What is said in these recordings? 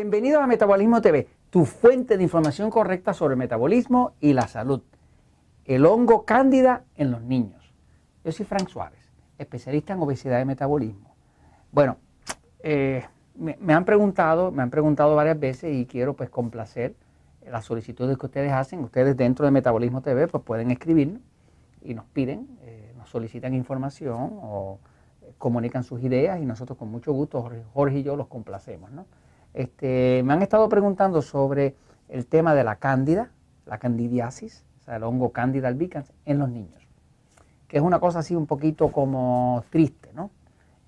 Bienvenido a Metabolismo TV, tu fuente de información correcta sobre metabolismo y la salud. El hongo cándida en los niños. Yo soy Frank Suárez, especialista en obesidad y metabolismo. Bueno, eh, me, han preguntado, me han preguntado varias veces y quiero pues complacer las solicitudes que ustedes hacen. Ustedes dentro de Metabolismo TV pues pueden escribirnos y nos piden, eh, nos solicitan información o eh, comunican sus ideas y nosotros con mucho gusto, Jorge, y yo, los complacemos. Este, me han estado preguntando sobre el tema de la cándida, la candidiasis, o sea, el hongo cándida albicans en los niños, que es una cosa así un poquito como triste, ¿no?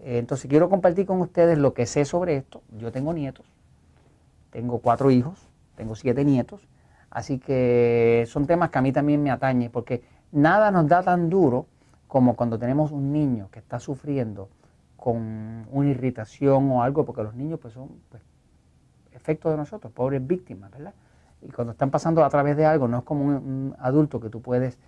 Eh, entonces quiero compartir con ustedes lo que sé sobre esto. Yo tengo nietos, tengo cuatro hijos, tengo siete nietos, así que son temas que a mí también me atañen, porque nada nos da tan duro como cuando tenemos un niño que está sufriendo con una irritación o algo, porque los niños pues son pues, efectos de nosotros, pobres víctimas, ¿verdad? Y cuando están pasando a través de algo, no es como un, adulto que tú puedes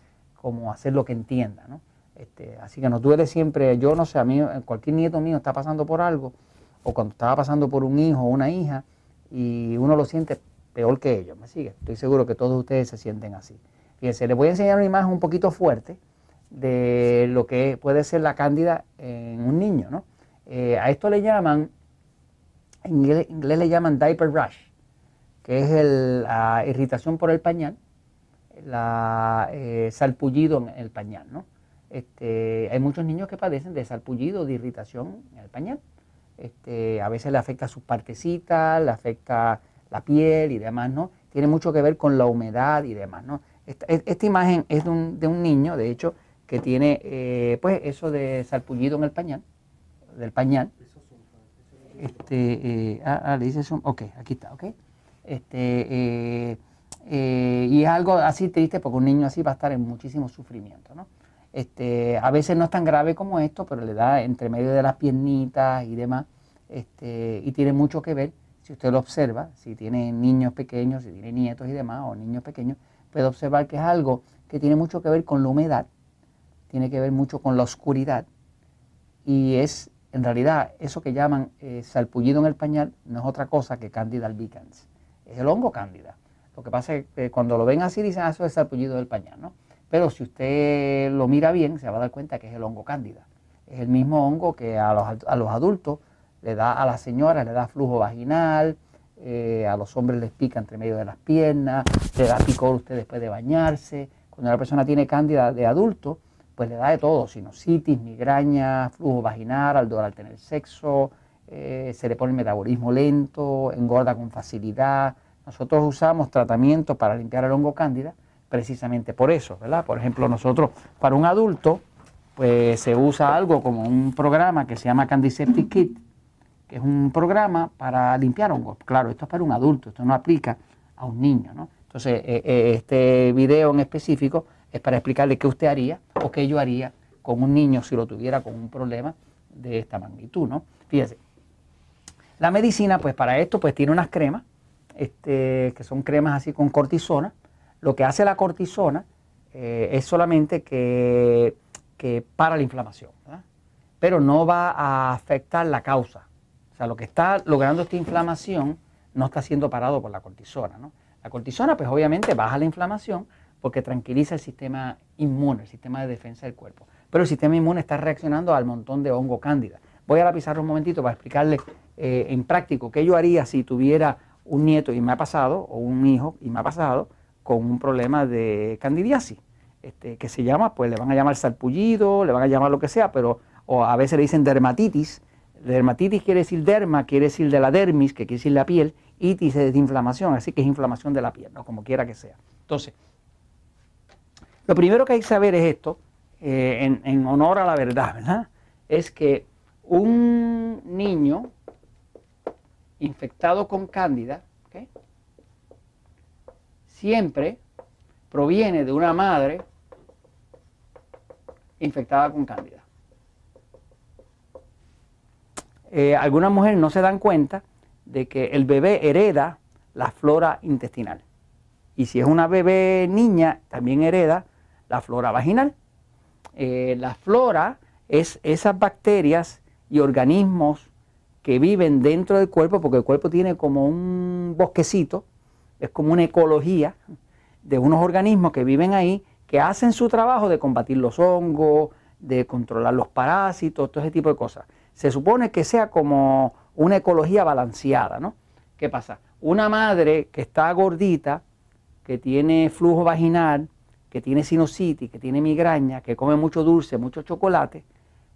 como hacer lo que entienda, ¿no? Este, así que nos duele siempre, yo no sé, a mí, cualquier nieto mío está pasando por algo, o cuando estaba pasando por un hijo o una hija, y uno lo siente peor que ellos, ¿me sigue? Estoy seguro que todos ustedes se sienten así. Fíjense, les voy a enseñar una imagen un poquito fuerte de lo que puede ser la cándida en un niño, ¿no? Eh, a esto le llaman, en inglés, le llaman diaper rash, que es la irritación por el pañal, la eh, salpullido en el pañal, ¿no? Este, hay muchos niños que padecen de salpullido, de irritación en el pañal. Este, a veces le afecta sus partecitas, le afecta la piel y demás, ¿no? Tiene mucho que ver con la humedad y demás, ¿no? Esta, imagen es de un, niño, de hecho, que tiene, eh, pues, eso de salpullido en el pañal, del pañal. Este, eh, ah, ah, le dice eso, ok, aquí está, ok. Este, eh, y es algo así triste porque un niño así va a estar en muchísimo sufrimiento, ¿no? Este, a veces no es tan grave como esto, pero le da entre medio de las piernitas y demás. Este, y tiene mucho que ver, si usted lo observa, si tiene niños pequeños, si tiene nietos y demás, o niños pequeños, puede observar que es algo que tiene mucho que ver con la humedad, tiene que ver mucho con la oscuridad. Y es, en realidad, eso que llaman eh, salpullido en el pañal no es otra cosa que Candida albicans. Es el hongo cándida. Lo que pasa es que cuando lo ven así dicen, ah, eso es salpullido del pañal, ¿no? Pero si usted lo mira bien, se va a dar cuenta que es el hongo cándida. Es el mismo hongo que a los, adultos le da a las señoras, le da flujo vaginal, eh, a los hombres les pica entre medio de las piernas, le da picor usted después de bañarse. Cuando una persona tiene cándida de adulto, pues le da de todo, sinusitis, migraña, flujo vaginal, al, al tener sexo, eh, se le pone el metabolismo lento, engorda con facilidad. Nosotros usamos tratamientos para limpiar el hongo cándida precisamente por eso, ¿verdad? Por ejemplo, nosotros, para un adulto, pues se usa algo como un programa que se llama Candiseptic Kit, que es un programa para limpiar hongos. Claro, esto es para un adulto, esto no aplica a un niño, ¿no? Entonces, eh, eh, este video en específico es para explicarle qué usted haría o qué yo haría con un niño si lo tuviera con un problema de esta magnitud, ¿no? Fíjese, la medicina, pues para esto, pues tiene unas cremas, este, que son cremas así con cortisona, lo que hace la cortisona eh, es solamente que, para la inflamación, pero no va a afectar la causa. O sea, lo que está logrando esta inflamación no está siendo parado por la cortisona. La cortisona, pues obviamente baja la inflamación porque tranquiliza el sistema inmune, el sistema de defensa del cuerpo. Pero el sistema inmune está reaccionando al montón de hongo cándida. Voy a la pizarra un momentito para explicarle eh, en práctico qué yo haría si tuviera un nieto y me ha pasado, o un hijo y me ha pasado, con un problema de candidiasis, este, que se llama, pues le van a llamar salpullido, le van a llamar lo que sea, pero o a veces le dicen dermatitis. Dermatitis quiere decir derma, quiere decir de la dermis, que quiere decir la piel, itis es de inflamación, así que es inflamación de la piel, ¿no? como quiera que sea. Entonces, lo primero que hay que saber es esto, eh, en, honor a la verdad, ¿verdad? Es que un niño infectado con cándida, siempre proviene de una madre infectada con cándida. Eh, algunas mujeres no se dan cuenta de que el bebé hereda la flora intestinal. Y si es una bebé niña, también hereda la flora vaginal. Eh, la flora es esas bacterias y organismos que viven dentro del cuerpo, porque el cuerpo tiene como un bosquecito, es como una ecología de unos organismos que viven ahí, que hacen su trabajo de combatir los hongos, de controlar los parásitos, todo ese tipo de cosas. Se supone que sea como una ecología balanceada, ¿no? ¿Qué pasa? Una madre que está gordita, que tiene flujo vaginal, que tiene sinusitis, que tiene migraña, que come mucho dulce, mucho chocolate,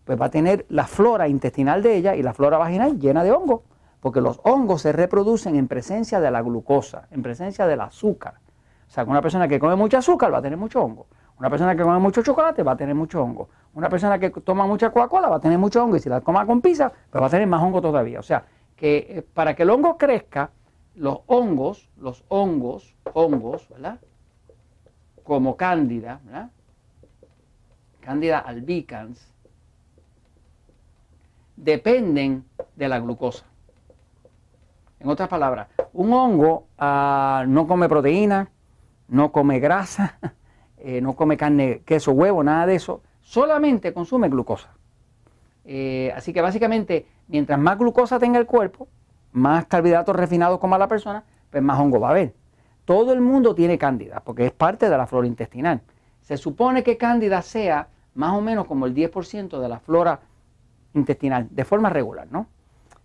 pues va a tener la flora intestinal de ella y la flora vaginal llena de hongos, porque los hongos se reproducen en presencia de la glucosa, en presencia del azúcar. O sea, una persona que come mucho azúcar va a tener mucho hongo. Una persona que come mucho chocolate va a tener mucho hongo. Una persona que toma mucha Coca-Cola va a tener mucho hongo y si la coma con pizza, pues va a tener más hongo todavía. O sea, que eh, para que el hongo crezca, los hongos, los hongos, hongos, ¿verdad? Como cándida, ¿verdad? Cándida albicans, dependen de la glucosa. En otras palabras, un hongo ah, no come proteína, no come grasa, eh, no come carne, queso, huevo, nada de eso, solamente consume glucosa. Eh, así que básicamente, mientras más glucosa tenga el cuerpo, más carbohidratos refinados coma la persona, pues más hongo va a haber. Todo el mundo tiene cándida, porque es parte de la flora intestinal. Se supone que cándida sea más o menos como el 10% de la flora intestinal, de forma regular, ¿no?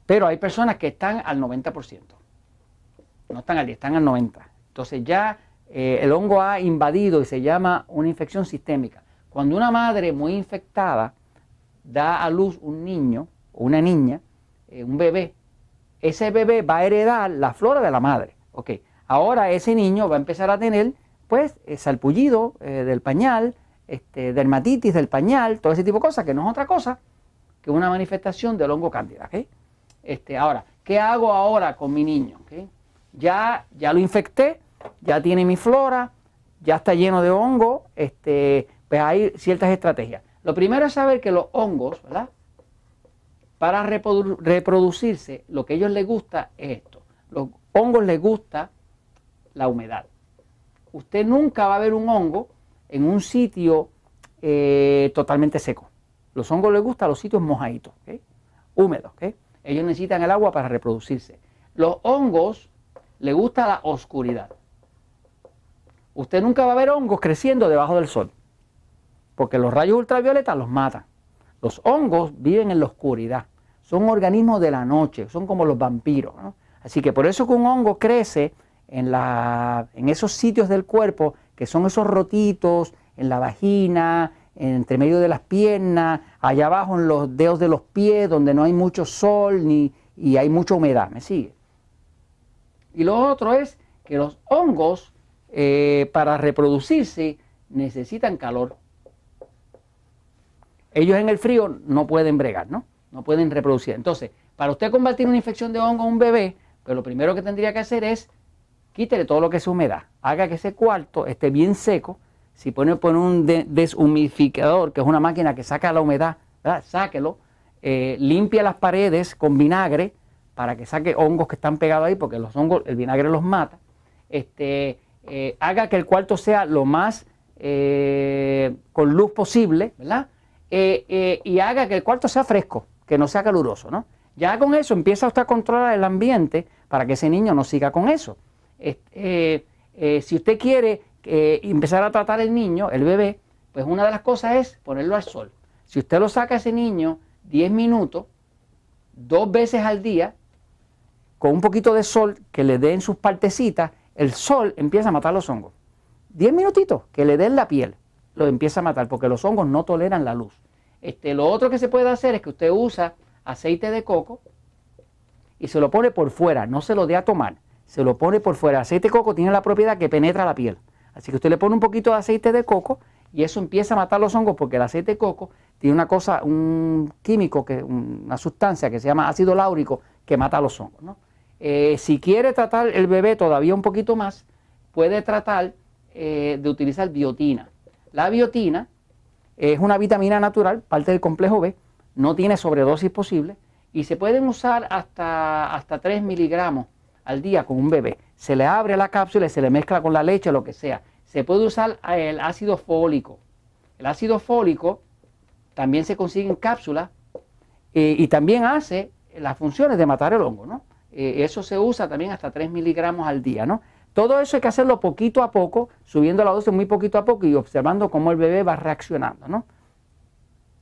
Pero hay personas que están al 90%. No están al 10, están al 90%. Entonces ya eh, el hongo ha invadido y se llama una infección sistémica. Cuando una madre muy infectada da a luz un niño o una niña, eh, un bebé, ese bebé va a heredar la flora de la madre. Ok, ahora ese niño va a empezar a tener, pues, eh, salpullido del pañal, este, dermatitis del pañal, todo ese tipo de cosas, que no es otra cosa que una manifestación del hongo cándida. Este, ahora, ¿qué hago ahora con mi niño? Ya, ya lo infecté, ya tiene mi flora, ya está lleno de hongo, este, pues hay ciertas estrategias. Lo primero es saber que los hongos, ¿verdad? Para reproducirse, lo que a ellos les gusta es esto. Los hongos les gusta la humedad. Usted nunca va a ver un hongo en un sitio eh, totalmente seco. Los hongos les gustan los sitios mojaditos, húmedos. Ellos necesitan el agua para reproducirse. Los hongos les gusta la oscuridad. Usted nunca va a ver hongos creciendo debajo del sol, porque los rayos ultravioletas los matan. Los hongos viven en la oscuridad, son organismos de la noche, son como los vampiros. Así que por eso que un hongo crece en, la, en esos sitios del cuerpo que son esos rotitos, en la vagina, entre medio de las piernas, allá abajo en los dedos de los pies, donde no hay mucho sol ni, y hay mucha humedad. ¿Me sigue? Y lo otro es que los hongos, eh, para reproducirse, necesitan calor. Ellos en el frío no pueden bregar, ¿no? No pueden reproducir. Entonces, para usted combatir una infección de hongo a un bebé, pues lo primero que tendría que hacer es quítele todo lo que es humedad. Haga que ese cuarto esté bien seco si pone, un deshumidificador, que es una máquina que saca la humedad, sáquelo, eh, limpia las paredes con vinagre para que saque hongos que están pegados ahí, porque los hongos, el vinagre los mata. Este, eh, haga que el cuarto sea lo más eh, con luz posible, ¿verdad? y haga que el cuarto sea fresco, que no sea caluroso, ¿no? Ya con eso empieza usted a controlar el ambiente para que ese niño no siga con eso. Este, si usted quiere eh, empezar a tratar el niño, el bebé, pues una de las cosas es ponerlo al sol. Si usted lo saca a ese niño 10 minutos, dos veces al día, con un poquito de sol que le dé en sus partecitas, el sol empieza a matar los hongos. 10 minutitos que le den la piel, lo empieza a matar, porque los hongos no toleran la luz. Este, lo otro que se puede hacer es que usted usa aceite de coco y se lo pone por fuera, no se lo dé a tomar, se lo pone por fuera. El aceite de coco tiene la propiedad que penetra la piel. Así que usted le pone un poquito de aceite de coco y eso empieza a matar los hongos porque el aceite de coco tiene una cosa, un químico, que, una sustancia que se llama ácido láurico que mata los hongos. Eh, si quiere tratar el bebé todavía un poquito más, puede tratar eh, de utilizar biotina. La biotina es una vitamina natural, parte del complejo B, no tiene sobredosis posible y se pueden usar hasta, hasta 3 miligramos al día con un bebé. Se le abre la cápsula y se le mezcla con la leche, lo que sea. Se puede usar el ácido fólico. El ácido fólico también se consigue en cápsula eh, y también hace las funciones de matar el hongo, ¿no? Eh, eso se usa también hasta 3 miligramos al día, ¿no? Todo eso hay que hacerlo poquito a poco, subiendo la dosis muy poquito a poco y observando cómo el bebé va reaccionando, ¿no?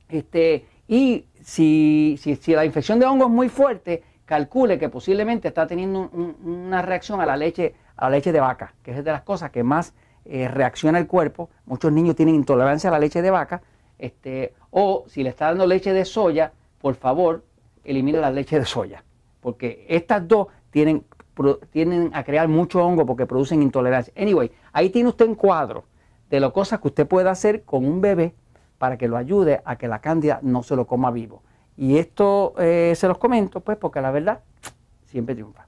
Este, y si, si, la infección de hongo es muy fuerte, calcule que posiblemente está teniendo una reacción a la leche, a la leche de vaca, que es de las cosas que más eh, reacciona el cuerpo. Muchos niños tienen intolerancia a la leche de vaca. Este, o si le está dando leche de soya, por favor, elimine la leche de soya. Porque estas dos tienen, tienen a crear mucho hongo porque producen intolerancia. Anyway, ahí tiene usted un cuadro de las cosas que usted puede hacer con un bebé para que lo ayude a que la cándida no se lo coma vivo. Y esto eh, se los comento, pues, porque la verdad siempre triunfa.